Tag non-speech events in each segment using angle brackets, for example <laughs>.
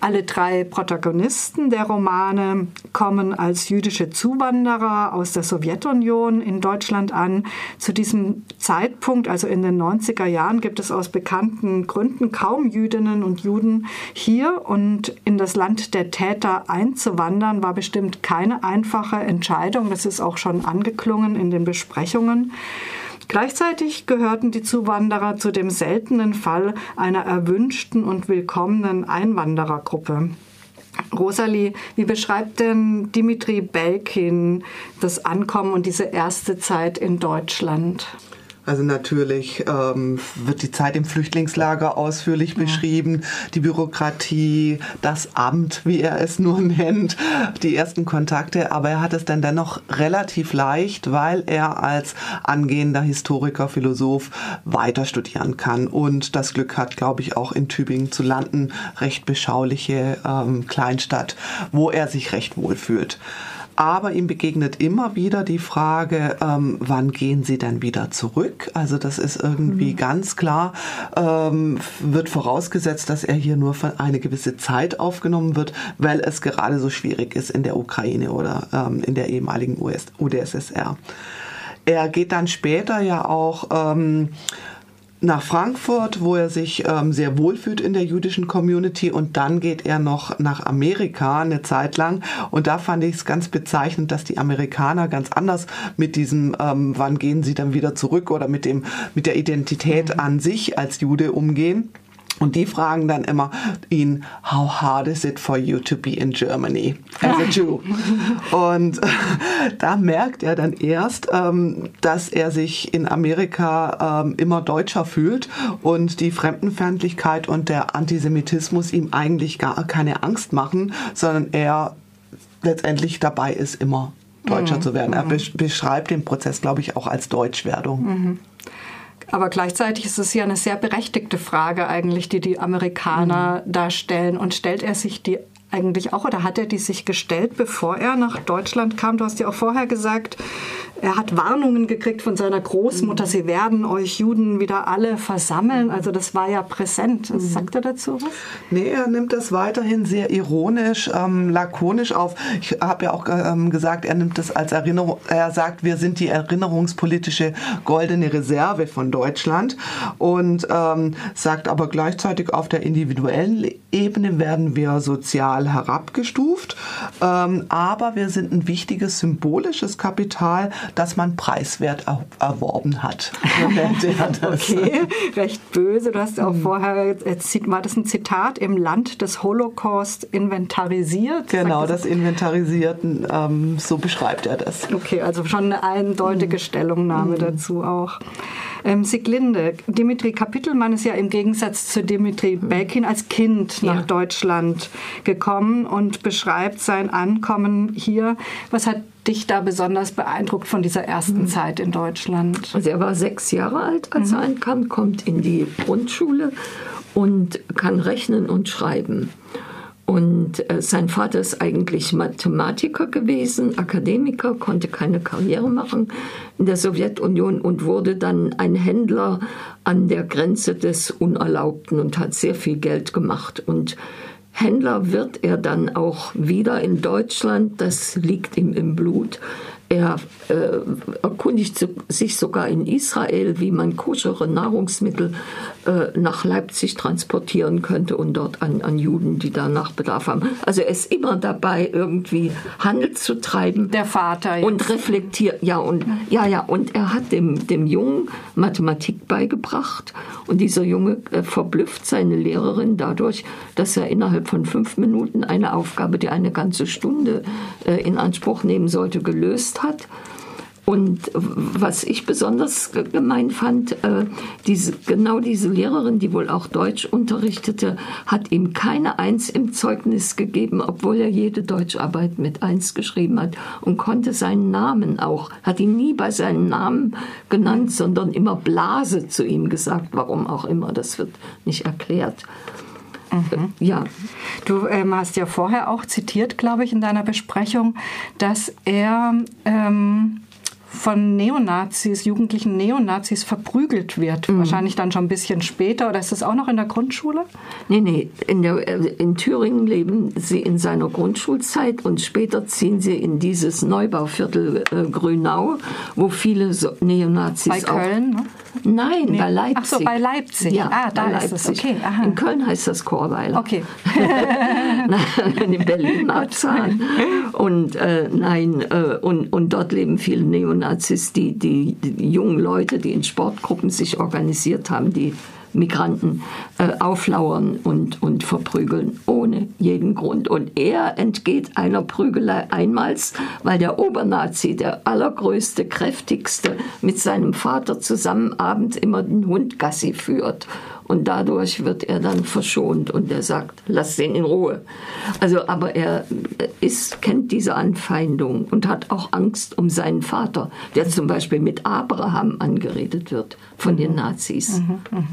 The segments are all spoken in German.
Alle drei Protagonisten der Romane kommen als jüdische Zuwanderer aus der Sowjetunion in Deutschland an. Zu diesem Zeitpunkt, also in den 90er Jahren, gibt es aus bekannten Gründen kaum Jüdinnen und Juden hier und in das Land der Täter einzuwandern, war bestimmt keine einfache Entscheidung. Das ist auch schon angeklungen in den Besprechungen. Gleichzeitig gehörten die Zuwanderer zu dem seltenen Fall einer erwünschten und willkommenen Einwanderergruppe. Rosalie, wie beschreibt denn Dimitri Belkin das Ankommen und diese erste Zeit in Deutschland? Also natürlich ähm, wird die Zeit im Flüchtlingslager ausführlich ja. beschrieben, die Bürokratie, das Amt, wie er es nur <laughs> nennt, die ersten Kontakte. Aber er hat es dann dennoch relativ leicht, weil er als angehender Historiker, Philosoph weiter studieren kann und das Glück hat, glaube ich, auch in Tübingen zu landen, recht beschauliche ähm, Kleinstadt, wo er sich recht wohl fühlt aber ihm begegnet immer wieder die Frage, ähm, wann gehen Sie denn wieder zurück? Also das ist irgendwie mhm. ganz klar, ähm, wird vorausgesetzt, dass er hier nur für eine gewisse Zeit aufgenommen wird, weil es gerade so schwierig ist in der Ukraine oder ähm, in der ehemaligen US UdSSR. Er geht dann später ja auch ähm, nach Frankfurt, wo er sich ähm, sehr wohlfühlt in der jüdischen Community und dann geht er noch nach Amerika eine Zeit lang und da fand ich es ganz bezeichnend, dass die Amerikaner ganz anders mit diesem, ähm, wann gehen sie dann wieder zurück oder mit dem, mit der Identität mhm. an sich als Jude umgehen. Und die fragen dann immer ihn, how hard is it for you to be in Germany as a Jew? Und äh, da merkt er dann erst, ähm, dass er sich in Amerika ähm, immer deutscher fühlt und die Fremdenfeindlichkeit und der Antisemitismus ihm eigentlich gar keine Angst machen, sondern er letztendlich dabei ist, immer Deutscher mhm. zu werden. Er mhm. beschreibt den Prozess, glaube ich, auch als Deutschwerdung. Mhm. Aber gleichzeitig ist es ja eine sehr berechtigte Frage eigentlich, die die Amerikaner mhm. da stellen. Und stellt er sich die eigentlich auch oder hat er die sich gestellt, bevor er nach Deutschland kam? Du hast ja auch vorher gesagt, er hat Warnungen gekriegt von seiner Großmutter, mhm. sie werden euch Juden wieder alle versammeln. Also das war ja präsent. Mhm. Sagt er dazu was? Nee, er nimmt das weiterhin sehr ironisch, ähm, lakonisch auf. Ich habe ja auch ähm, gesagt, er nimmt das als Erinnerung, er sagt, wir sind die erinnerungspolitische goldene Reserve von Deutschland und ähm, sagt aber gleichzeitig auf der individuellen Ebene werden wir sozial herabgestuft, ähm, aber wir sind ein wichtiges symbolisches Kapital, das man preiswert er erworben hat. <laughs> okay, recht böse. Du hast auch mhm. vorher, war das ein Zitat, im Land des Holocaust inventarisiert? Genau, das Inventarisierten, ähm, so beschreibt er das. Okay, also schon eine eindeutige mhm. Stellungnahme mhm. dazu auch. Ähm, Siglinde, Dimitri Kapitelmann ist ja im Gegensatz zu Dimitri mhm. Belkin als Kind nach ja. Deutschland gekommen und beschreibt sein Ankommen hier. Was hat dich da besonders beeindruckt von dieser ersten mhm. Zeit in Deutschland? Also er war sechs Jahre alt, als mhm. er ankam, kommt in die Grundschule und kann rechnen und schreiben. Und äh, sein Vater ist eigentlich Mathematiker gewesen, Akademiker, konnte keine Karriere machen in der Sowjetunion und wurde dann ein Händler an der Grenze des Unerlaubten und hat sehr viel Geld gemacht. Und Händler wird er dann auch wieder in Deutschland, das liegt ihm im Blut. Er äh, erkundigt sich sogar in Israel, wie man koschere Nahrungsmittel äh, nach Leipzig transportieren könnte und dort an, an Juden, die danach Bedarf haben. Also er ist immer dabei, irgendwie Handel zu treiben. Der Vater. Jetzt. Und reflektiert, ja, und, ja, ja, und er hat dem, dem Jungen Mathematik beigebracht und dieser Junge äh, verblüfft seine Lehrerin dadurch, dass er innerhalb von fünf Minuten eine Aufgabe, die eine ganze Stunde äh, in Anspruch nehmen sollte, gelöst hat. Und was ich besonders gemein fand, äh, diese, genau diese Lehrerin, die wohl auch Deutsch unterrichtete, hat ihm keine Eins im Zeugnis gegeben, obwohl er jede Deutscharbeit mit Eins geschrieben hat und konnte seinen Namen auch, hat ihn nie bei seinem Namen genannt, sondern immer Blase zu ihm gesagt, warum auch immer, das wird nicht erklärt. Mhm. Ja. Du ähm, hast ja vorher auch zitiert, glaube ich, in deiner Besprechung, dass er ähm, von Neonazis, jugendlichen Neonazis verprügelt wird. Mhm. Wahrscheinlich dann schon ein bisschen später. Oder ist das auch noch in der Grundschule? Nee, nee. In, der, äh, in Thüringen leben sie in seiner Grundschulzeit und später ziehen sie in dieses Neubauviertel äh, Grünau, wo viele so Neonazis Bei Köln, auch, ne? Nein, nee. bei Leipzig. Ach so, bei Leipzig. Ja, ah, da ist es. Okay, aha. In Köln heißt das Chorweiler. Okay. <laughs> in Berlin <laughs> Marzahn. und äh, nein, äh, und, und dort leben viele Neonazis, die, die, die jungen Leute, die in Sportgruppen sich organisiert haben, die Migranten äh, auflauern und, und verprügeln, ohne jeden Grund. Und er entgeht einer Prügelei einmals, weil der Obernazi, der allergrößte, kräftigste, mit seinem Vater zusammen abends immer den Hund Gassi führt. Und dadurch wird er dann verschont und er sagt, lass den in Ruhe. Also, aber er ist, kennt diese Anfeindung und hat auch Angst um seinen Vater, der zum Beispiel mit Abraham angeredet wird von den Nazis. Mhm, mh.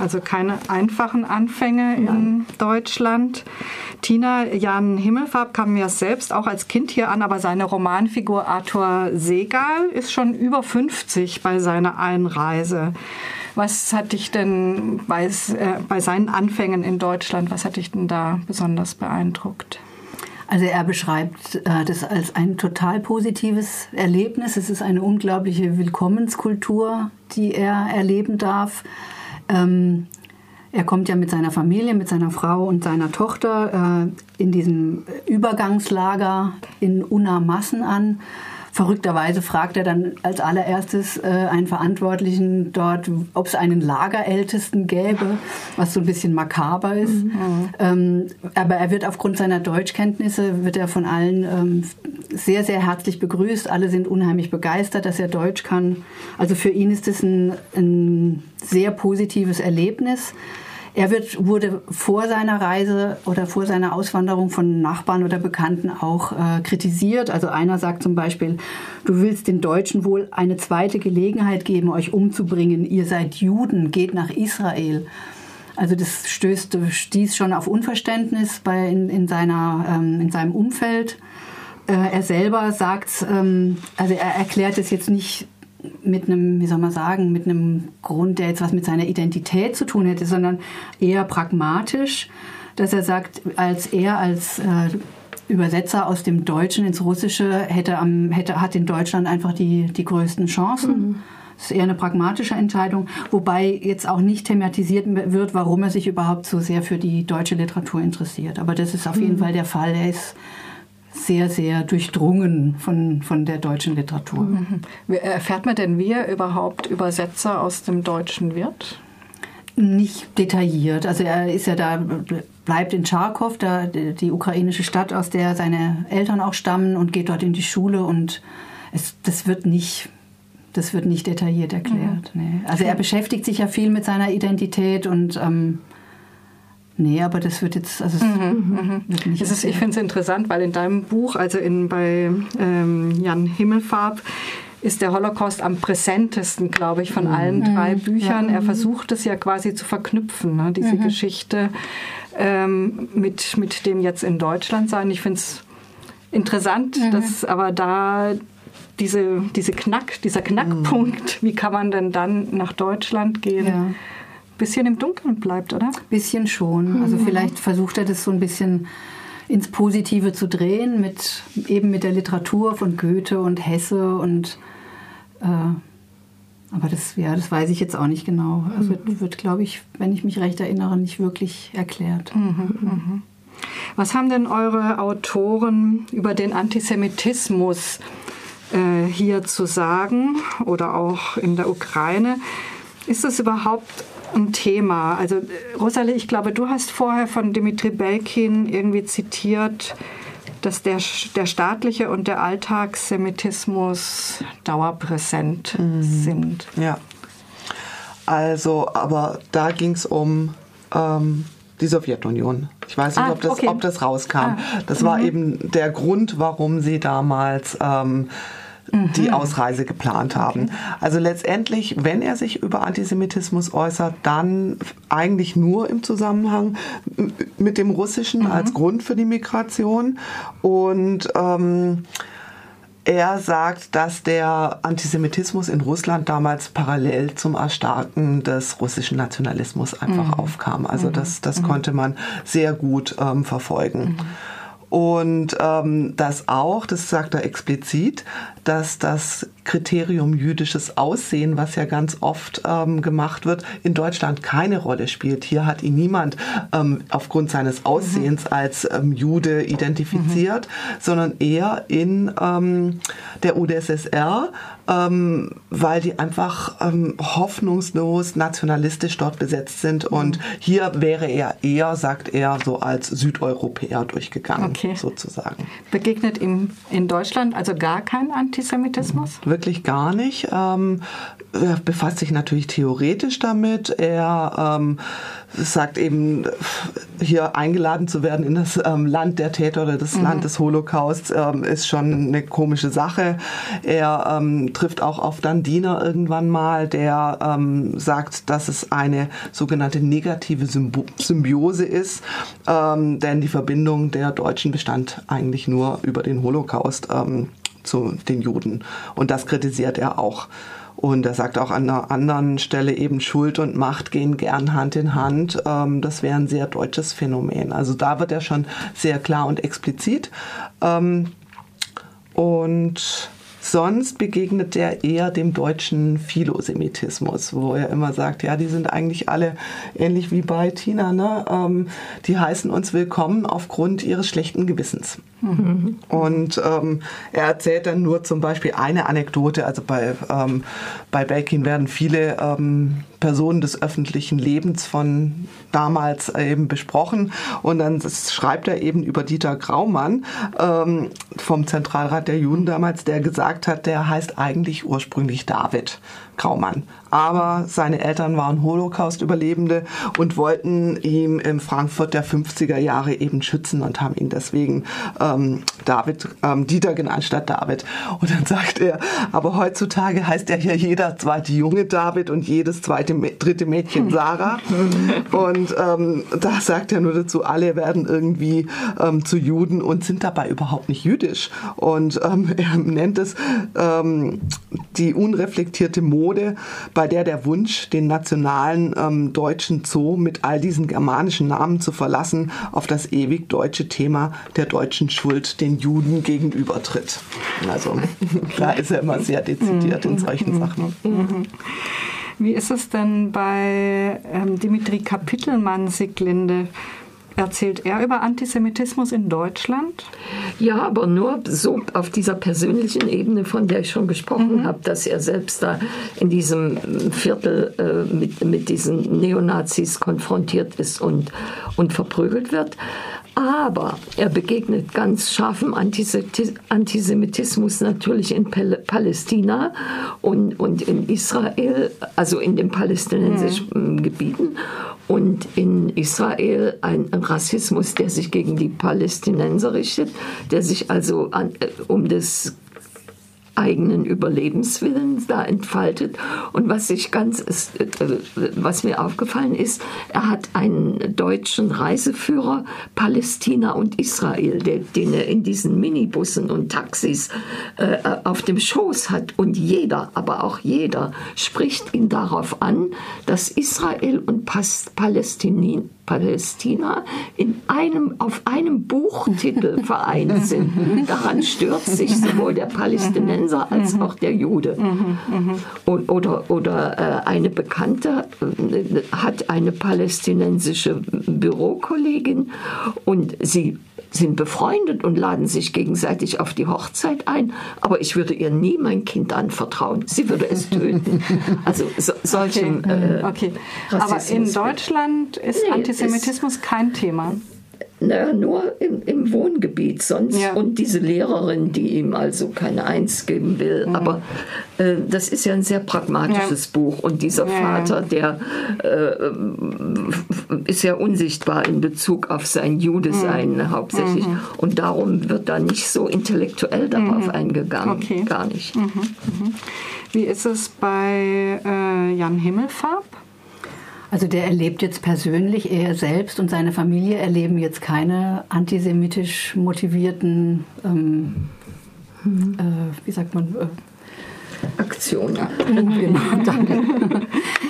Also keine einfachen Anfänge Nein. in Deutschland. Tina Jan Himmelfarb kam ja selbst auch als Kind hier an, aber seine Romanfigur Arthur Segal ist schon über 50 bei seiner Einreise. Was hat dich denn bei, äh, bei seinen Anfängen in Deutschland, was hat dich denn da besonders beeindruckt? Also er beschreibt äh, das als ein total positives Erlebnis. Es ist eine unglaubliche Willkommenskultur, die er erleben darf. Ähm, er kommt ja mit seiner Familie, mit seiner Frau und seiner Tochter äh, in diesem Übergangslager in Unamassen an. Verrückterweise fragt er dann als allererstes äh, einen Verantwortlichen dort, ob es einen Lagerältesten gäbe, was so ein bisschen makaber ist. Mhm. Ähm, aber er wird aufgrund seiner Deutschkenntnisse, wird er von allen ähm, sehr, sehr herzlich begrüßt. Alle sind unheimlich begeistert, dass er Deutsch kann. Also für ihn ist es ein, ein sehr positives Erlebnis. Er wird, wurde vor seiner Reise oder vor seiner Auswanderung von Nachbarn oder Bekannten auch äh, kritisiert. Also einer sagt zum Beispiel, du willst den Deutschen wohl eine zweite Gelegenheit geben, euch umzubringen. Ihr seid Juden, geht nach Israel. Also das stößt, stieß schon auf Unverständnis bei, in, in, seiner, ähm, in seinem Umfeld. Äh, er selber sagt, ähm, also er erklärt es jetzt nicht mit einem, wie soll man sagen, mit einem Grund, der jetzt was mit seiner Identität zu tun hätte, sondern eher pragmatisch, dass er sagt, als er als äh, Übersetzer aus dem Deutschen ins Russische hätte, am, hätte hat in Deutschland einfach die, die größten Chancen. Mhm. Das ist eher eine pragmatische Entscheidung, wobei jetzt auch nicht thematisiert wird, warum er sich überhaupt so sehr für die deutsche Literatur interessiert. Aber das ist auf jeden mhm. Fall der Fall. Er ist sehr, sehr durchdrungen von, von der deutschen Literatur. Mhm. Erfährt man denn, wie er überhaupt Übersetzer aus dem Deutschen wird? Nicht detailliert. Also er ist ja da, bleibt in Charkow, da, die ukrainische Stadt, aus der seine Eltern auch stammen und geht dort in die Schule und es, das wird nicht das wird nicht detailliert erklärt. Mhm. Nee. Also er beschäftigt sich ja viel mit seiner Identität und ähm, Nee, aber das wird jetzt, also mhm, mhm. Wird nicht ist, ich finde es interessant, weil in deinem Buch, also in, bei ähm, Jan Himmelfarb, ist der Holocaust am präsentesten, glaube ich, von mhm. allen drei mhm. Büchern. Ja. Er versucht es ja quasi zu verknüpfen, ne, diese mhm. Geschichte ähm, mit, mit dem jetzt in Deutschland sein. Ich finde es interessant, mhm. dass aber da diese, diese Knack, dieser Knackpunkt, wie kann man denn dann nach Deutschland gehen? Ja bisschen im Dunkeln bleibt, oder? Bisschen schon. Also mhm. vielleicht versucht er das so ein bisschen ins Positive zu drehen, mit, eben mit der Literatur von Goethe und Hesse und äh, aber das, ja, das weiß ich jetzt auch nicht genau. Also mhm. wird, glaube ich, wenn ich mich recht erinnere, nicht wirklich erklärt. Mhm, mhm. Was haben denn eure Autoren über den Antisemitismus äh, hier zu sagen oder auch in der Ukraine? Ist es überhaupt ein Thema. Also Rosalie, ich glaube, du hast vorher von Dimitri Belkin irgendwie zitiert, dass der, der staatliche und der Alltagssemitismus dauerpräsent mhm. sind. Ja. Also, aber da ging es um ähm, die Sowjetunion. Ich weiß nicht, ah, ob, das, okay. ob das rauskam. Ah. Das mhm. war eben der Grund, warum sie damals ähm, die mhm. Ausreise geplant haben. Okay. Also letztendlich, wenn er sich über Antisemitismus äußert, dann eigentlich nur im Zusammenhang mit dem Russischen mhm. als Grund für die Migration. Und ähm, er sagt, dass der Antisemitismus in Russland damals parallel zum Erstarken des russischen Nationalismus einfach mhm. aufkam. Also das, das mhm. konnte man sehr gut ähm, verfolgen. Mhm. Und ähm, das auch, das sagt er explizit, dass das Kriterium jüdisches Aussehen, was ja ganz oft ähm, gemacht wird, in Deutschland keine Rolle spielt. Hier hat ihn niemand ähm, aufgrund seines Aussehens mhm. als ähm, Jude identifiziert, mhm. sondern eher in ähm, der UdSSR, ähm, weil die einfach ähm, hoffnungslos nationalistisch dort besetzt sind. Und mhm. hier wäre er eher, sagt er, so als Südeuropäer durchgegangen, okay. sozusagen. Begegnet ihm in Deutschland also gar kein Antisemitismus? Wirklich gar nicht. Ähm, er befasst sich natürlich theoretisch damit. Er ähm, sagt eben, hier eingeladen zu werden in das ähm, Land der Täter oder das mhm. Land des Holocausts ähm, ist schon eine komische Sache. Er ähm, trifft auch auf Dandiner irgendwann mal, der ähm, sagt, dass es eine sogenannte negative Symbo Symbiose ist, denn die Verbindung der Deutschen bestand eigentlich nur über den Holocaust ähm, zu den Juden. Und das kritisiert er auch. Und er sagt auch an einer anderen Stelle eben, Schuld und Macht gehen gern Hand in Hand. Ähm, das wäre ein sehr deutsches Phänomen. Also da wird er schon sehr klar und explizit. Ähm, und Sonst begegnet er eher dem deutschen Philosemitismus, wo er immer sagt, ja, die sind eigentlich alle ähnlich wie bei Tina, ne? Ähm, die heißen uns willkommen aufgrund ihres schlechten Gewissens. Mhm. Und ähm, er erzählt dann nur zum Beispiel eine Anekdote, also bei, ähm, bei Belkin werden viele ähm, Personen des öffentlichen Lebens von damals eben besprochen. Und dann schreibt er eben über Dieter Graumann ähm, vom Zentralrat der Juden damals, der gesagt hat, der heißt eigentlich ursprünglich David. Graumann. Aber seine Eltern waren Holocaust-Überlebende und wollten ihn in Frankfurt der 50er Jahre eben schützen und haben ihn deswegen ähm, David, ähm, Dieter genannt statt David. Und dann sagt er, aber heutzutage heißt er ja jeder zweite Junge David und jedes zweite, dritte Mädchen <laughs> Sarah. und ähm, da sagt er nur dazu, alle werden irgendwie ähm, zu Juden und sind dabei überhaupt nicht jüdisch. Und ähm, er nennt es ähm, die unreflektierte Mode Mode, bei der der Wunsch, den nationalen ähm, deutschen Zoo mit all diesen germanischen Namen zu verlassen, auf das ewig deutsche Thema der deutschen Schuld den Juden gegenübertritt. Also da ist er immer sehr dezidiert in solchen Sachen. Wie ist es denn bei ähm, Dimitri Kapitelmann-Siglinde? Erzählt er über Antisemitismus in Deutschland? Ja, aber nur so auf dieser persönlichen Ebene, von der ich schon gesprochen mhm. habe, dass er selbst da in diesem Viertel äh, mit, mit diesen Neonazis konfrontiert ist und, und verprügelt wird. Aber er begegnet ganz scharfem Antisemitismus natürlich in Palästina und, und in Israel, also in den palästinensischen mhm. Gebieten. Und in Israel ein Rassismus, der sich gegen die Palästinenser richtet, der sich also an, äh, um des eigenen Überlebenswillen da entfaltet. Und was sich ganz, äh, was mir aufgefallen ist, er hat einen deutschen Reiseführer Palästina und Israel, den er in diesen Minibussen und Taxis äh, auf dem Schoß hat. Und jeder, aber auch jeder, spricht ihn darauf an, dass Israel und Palästina Palästina in einem, auf einem Buchtitel <laughs> vereint sind. Daran stört sich sowohl der Palästinenser als auch der Jude. Oder, oder äh, eine Bekannte äh, hat eine palästinensische Bürokollegin und sie sind befreundet und laden sich gegenseitig auf die Hochzeit ein. Aber ich würde ihr nie mein Kind anvertrauen. Sie würde es <laughs> töten. Also so, solchen. Okay. Äh, okay. Aber in Deutschland ist nee, Antisemitismus kein Thema. Naja, nur im, im Wohngebiet sonst. Ja. Und diese Lehrerin, die ihm also keine Eins geben will. Mhm. Aber äh, das ist ja ein sehr pragmatisches ja. Buch. Und dieser ja. Vater, der äh, ist ja unsichtbar in Bezug auf sein Judesein mhm. hauptsächlich. Mhm. Und darum wird da nicht so intellektuell darauf mhm. eingegangen. Okay. Gar nicht. Mhm. Mhm. Wie ist es bei äh, Jan Himmelfarb? Also der erlebt jetzt persönlich, er selbst und seine Familie erleben jetzt keine antisemitisch motivierten ähm, mhm. äh, wie sagt man, äh, Aktion. Ja. <laughs> genau, danke.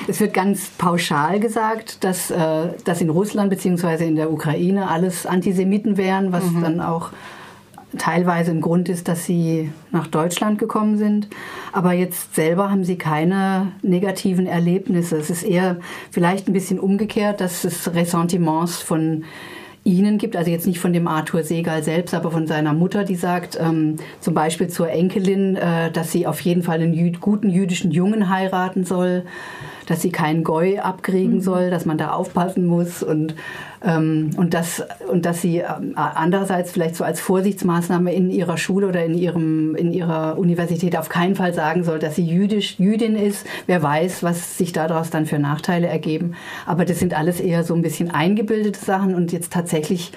Es wird ganz pauschal gesagt, dass, äh, dass in Russland bzw. in der Ukraine alles Antisemiten wären, was mhm. dann auch teilweise ein Grund ist, dass sie nach Deutschland gekommen sind. Aber jetzt selber haben sie keine negativen Erlebnisse. Es ist eher vielleicht ein bisschen umgekehrt, dass es Ressentiments von ihnen gibt, also jetzt nicht von dem Arthur Segal selbst, aber von seiner Mutter, die sagt ähm, zum Beispiel zur Enkelin, äh, dass sie auf jeden Fall einen jü guten jüdischen Jungen heiraten soll dass sie keinen Goi abkriegen mhm. soll, dass man da aufpassen muss und, ähm, und, dass, und dass sie ähm, andererseits vielleicht so als Vorsichtsmaßnahme in ihrer Schule oder in, ihrem, in ihrer Universität auf keinen Fall sagen soll, dass sie jüdisch, Jüdin ist. Wer weiß, was sich daraus dann für Nachteile ergeben. Aber das sind alles eher so ein bisschen eingebildete Sachen und jetzt tatsächlich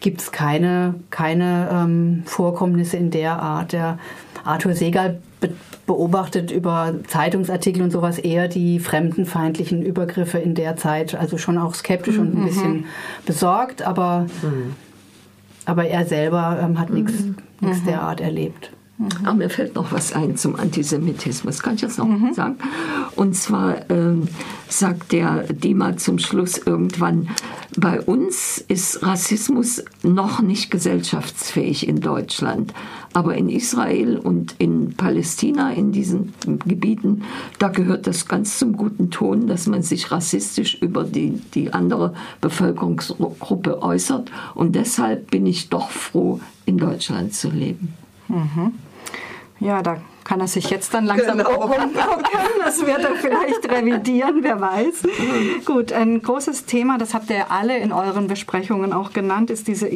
gibt es keine, keine ähm, Vorkommnisse in der Art. Der Arthur Segal be beobachtet über Zeitungsartikel und sowas eher die fremdenfeindlichen Übergriffe in der Zeit, also schon auch skeptisch mhm. und ein mhm. bisschen besorgt, aber, mhm. aber er selber ähm, hat nichts mhm. mhm. der Erlebt. Aber mir fällt noch was ein zum Antisemitismus. Kann ich das noch mhm. sagen? Und zwar ähm, sagt der Dima zum Schluss irgendwann, bei uns ist Rassismus noch nicht gesellschaftsfähig in Deutschland. Aber in Israel und in Palästina, in diesen Gebieten, da gehört das ganz zum guten Ton, dass man sich rassistisch über die, die andere Bevölkerungsgruppe äußert. Und deshalb bin ich doch froh, in Deutschland zu leben. Mhm. Ja, da kann er sich jetzt dann langsam genau. umgucken. Das wird er vielleicht revidieren, wer weiß. Gut, ein großes Thema, das habt ihr alle in euren Besprechungen auch genannt, ist diese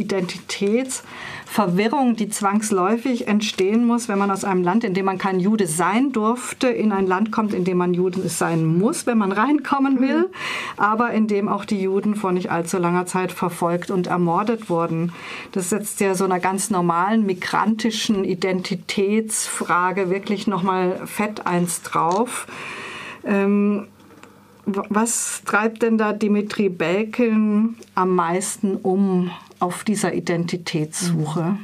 Identitätsverwirrung, die zwangsläufig entstehen muss, wenn man aus einem Land, in dem man kein Jude sein durfte, in ein Land kommt, in dem man Jude sein muss, wenn man reinkommen will, aber in dem auch die Juden vor nicht allzu langer Zeit verfolgt und ermordet wurden. Das setzt ja so einer ganz normalen migrantischen Identitätsfrage wirklich wirklich nochmal fett eins drauf. Ähm, was treibt denn da Dimitri Belkin am meisten um auf dieser Identitätssuche?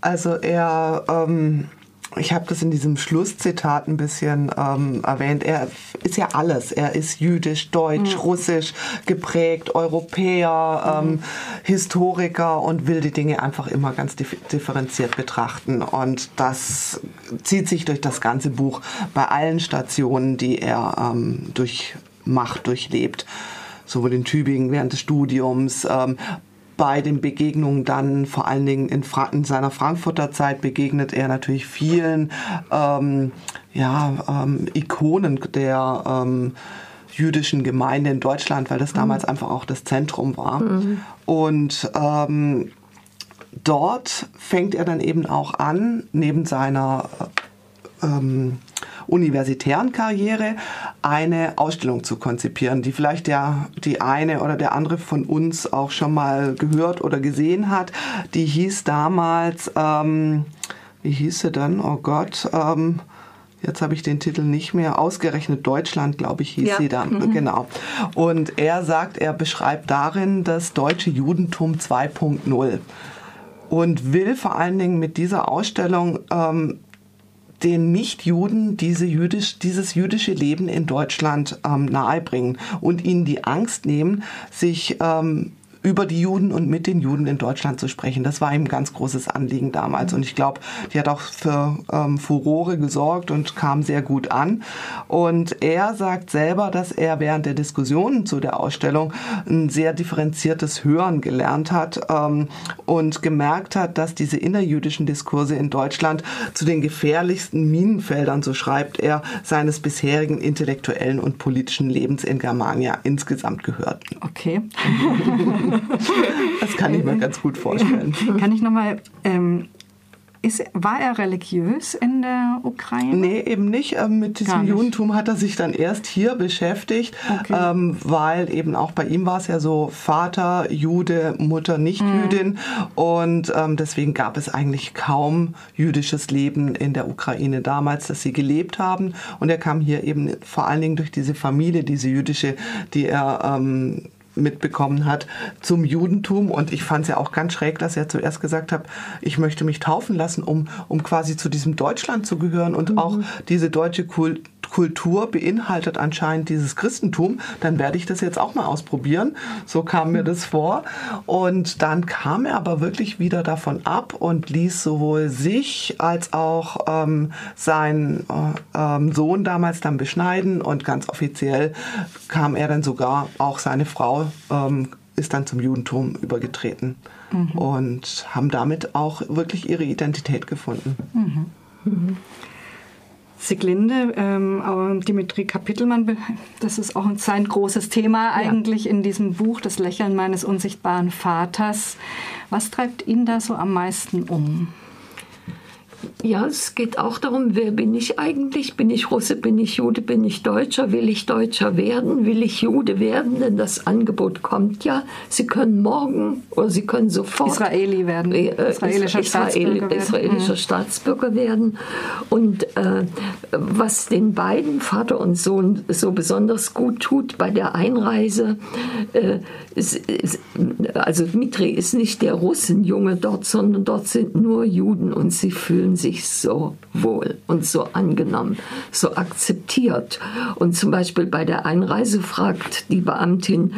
Also er ähm, ich habe das in diesem Schlusszitat ein bisschen ähm, erwähnt. Er ist ja alles. Er ist jüdisch, deutsch, mhm. russisch geprägt, Europäer, mhm. ähm, Historiker und will die Dinge einfach immer ganz differenziert betrachten. Und das zieht sich durch das ganze Buch bei allen Stationen, die er ähm, durchmacht, durchlebt sowohl in Tübingen während des Studiums, ähm, bei den Begegnungen dann, vor allen Dingen in, Fra in seiner Frankfurter Zeit, begegnet er natürlich vielen ähm, ja, ähm, Ikonen der ähm, jüdischen Gemeinde in Deutschland, weil das mhm. damals einfach auch das Zentrum war. Mhm. Und ähm, dort fängt er dann eben auch an, neben seiner ähm, universitären Karriere eine Ausstellung zu konzipieren, die vielleicht der, die eine oder der andere von uns auch schon mal gehört oder gesehen hat. Die hieß damals, ähm, wie hieß sie dann? Oh Gott, ähm, Jetzt habe ich den Titel nicht mehr. Ausgerechnet Deutschland, glaube ich, hieß ja. sie dann. Mhm. Genau. Und er sagt, er beschreibt darin das deutsche Judentum 2.0 und will vor allen Dingen mit dieser Ausstellung ähm, den Nichtjuden diese jüdisch, dieses jüdische Leben in Deutschland ähm, nahebringen und ihnen die Angst nehmen, sich ähm, über die Juden und mit den Juden in Deutschland zu sprechen. Das war ihm ein ganz großes Anliegen damals. Und ich glaube, die hat auch für ähm, Furore gesorgt und kam sehr gut an. Und er sagt selber, dass er während der Diskussionen zu der Ausstellung ein sehr differenziertes Hören gelernt hat ähm, und gemerkt hat, dass diese innerjüdischen Diskurse in Deutschland zu den gefährlichsten Minenfeldern, so schreibt er, seines bisherigen intellektuellen und politischen Lebens in Germania insgesamt gehörten. Okay. <laughs> <laughs> das kann ich mir ganz gut vorstellen. Kann ich nochmal ähm, ist, war er religiös in der Ukraine? Nee, eben nicht. Ähm, mit diesem nicht. Judentum hat er sich dann erst hier beschäftigt, okay. ähm, weil eben auch bei ihm war es ja so Vater Jude, Mutter nicht mhm. Jüdin und ähm, deswegen gab es eigentlich kaum jüdisches Leben in der Ukraine damals, dass sie gelebt haben und er kam hier eben vor allen Dingen durch diese Familie, diese jüdische, die er ähm, mitbekommen hat zum Judentum. Und ich fand es ja auch ganz schräg, dass er zuerst gesagt hat, ich möchte mich taufen lassen, um, um quasi zu diesem Deutschland zu gehören und mhm. auch diese deutsche Kultur Kultur beinhaltet anscheinend dieses Christentum, dann werde ich das jetzt auch mal ausprobieren. So kam mir das vor. Und dann kam er aber wirklich wieder davon ab und ließ sowohl sich als auch ähm, seinen äh, ähm, Sohn damals dann beschneiden und ganz offiziell kam er dann sogar, auch seine Frau ähm, ist dann zum Judentum übergetreten mhm. und haben damit auch wirklich ihre Identität gefunden. Mhm. Mhm. Sieglinde, ähm, Dimitri Kapitelmann, das ist auch sein großes Thema eigentlich ja. in diesem Buch, Das Lächeln meines unsichtbaren Vaters. Was treibt ihn da so am meisten um? Ja, es geht auch darum, wer bin ich eigentlich? Bin ich Russe, bin ich Jude, bin ich Deutscher? Will ich Deutscher werden? Will ich Jude werden? Denn das Angebot kommt ja. Sie können morgen oder Sie können sofort Israeli werden. Äh, israelischer, Israel, Staatsbürger, israelischer werden. Staatsbürger werden. Und äh, was den beiden, Vater und Sohn, so besonders gut tut bei der Einreise, äh, ist, ist, also Dmitri ist nicht der Russenjunge dort, sondern dort sind nur Juden und sie fühlen sich sich so wohl und so angenommen, so akzeptiert. Und zum Beispiel bei der Einreise fragt die Beamtin,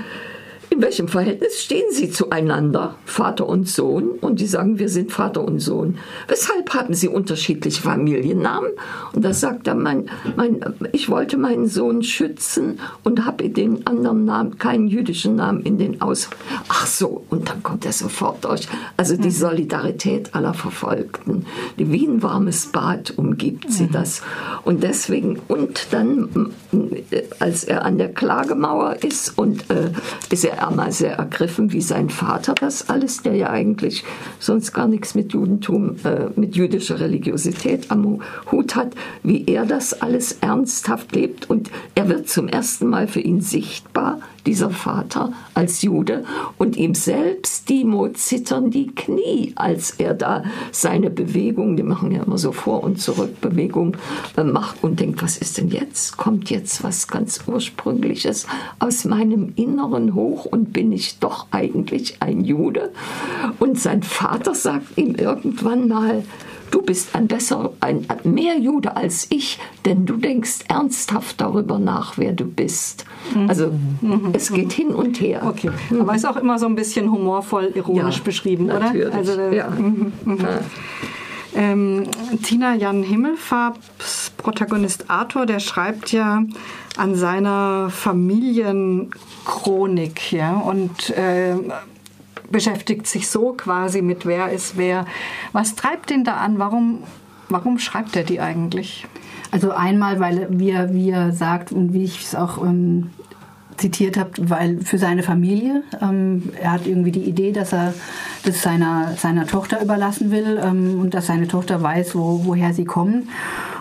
in welchem Verhältnis stehen sie zueinander, Vater und Sohn? Und die sagen, wir sind Vater und Sohn. Weshalb haben sie unterschiedliche Familiennamen? Und da sagt er, mein, mein, ich wollte meinen Sohn schützen und habe den anderen Namen, keinen jüdischen Namen in den Aus. Ach so, und dann kommt er sofort durch. Also die. Solidarität aller Verfolgten. Wie ein warmes Bad umgibt sie das. Und deswegen, und dann, als er an der Klagemauer ist und äh, ist er mal sehr ergriffen, wie sein Vater das alles, der ja eigentlich sonst gar nichts mit Judentum, äh, mit jüdischer Religiosität am Hut hat, wie er das alles ernsthaft lebt. Und er wird zum ersten Mal für ihn sichtbar, dieser Vater als Jude und ihm selbst, Dimo, zittern die Knie, als er da seine Bewegung, die machen ja immer so Vor- und Zurückbewegung, äh, macht und denkt, was ist denn jetzt? Kommt jetzt was ganz Ursprüngliches aus meinem Inneren hoch und bin ich doch eigentlich ein Jude? Und sein Vater sagt ihm irgendwann mal, du bist ein besser, ein mehr Jude als ich, denn du denkst ernsthaft darüber nach, wer du bist. Mhm. Also mhm. es geht hin und her. Okay, aber ist auch immer so ein bisschen humorvoll, ironisch ja, beschrieben, natürlich. oder? Also, ja. Mhm, mhm. ja. Ähm, Tina Jan Himmelfarbs Protagonist Arthur, der schreibt ja an seiner Familienchronik, ja, und äh, beschäftigt sich so quasi mit wer ist wer. Was treibt ihn da an? Warum, warum schreibt er die eigentlich? Also einmal, weil wie er, wie er sagt und wie ich es auch ähm, zitiert habe, weil für seine Familie, ähm, er hat irgendwie die Idee, dass er das seiner, seiner Tochter überlassen will ähm, und dass seine Tochter weiß, wo, woher sie kommen.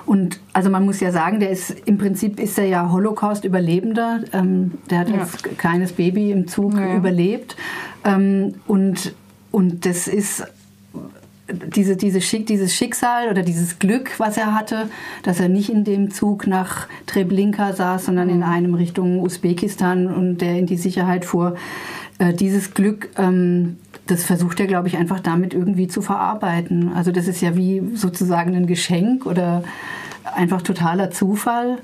Und also man muss ja sagen, der ist im Prinzip ist er ja Holocaust-Überlebender. Ähm, der hat ja. als kleines Baby im Zug ja. überlebt. Ähm, und, und das ist diese, diese Schick, dieses Schicksal oder dieses Glück, was er hatte, dass er nicht in dem Zug nach Treblinka saß, sondern in mhm. einem Richtung Usbekistan und der in die Sicherheit fuhr. Äh, dieses Glück, ähm, das versucht er, glaube ich, einfach damit irgendwie zu verarbeiten. Also das ist ja wie sozusagen ein Geschenk oder einfach totaler Zufall.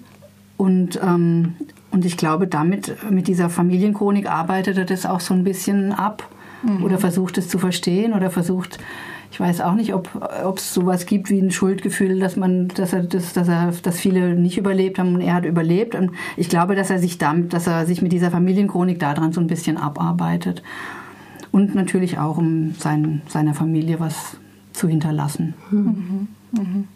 Und, ähm, und ich glaube, damit, mit dieser Familienchronik arbeitet er das auch so ein bisschen ab mhm. oder versucht es zu verstehen oder versucht, ich weiß auch nicht, ob es sowas gibt wie ein Schuldgefühl, dass man, dass er, dass, dass er, dass viele nicht überlebt haben und er hat überlebt. Und ich glaube, dass er sich damit, dass er sich mit dieser Familienchronik daran so ein bisschen abarbeitet. Und natürlich auch, um sein, seiner Familie was zu hinterlassen. Mhm. Mhm.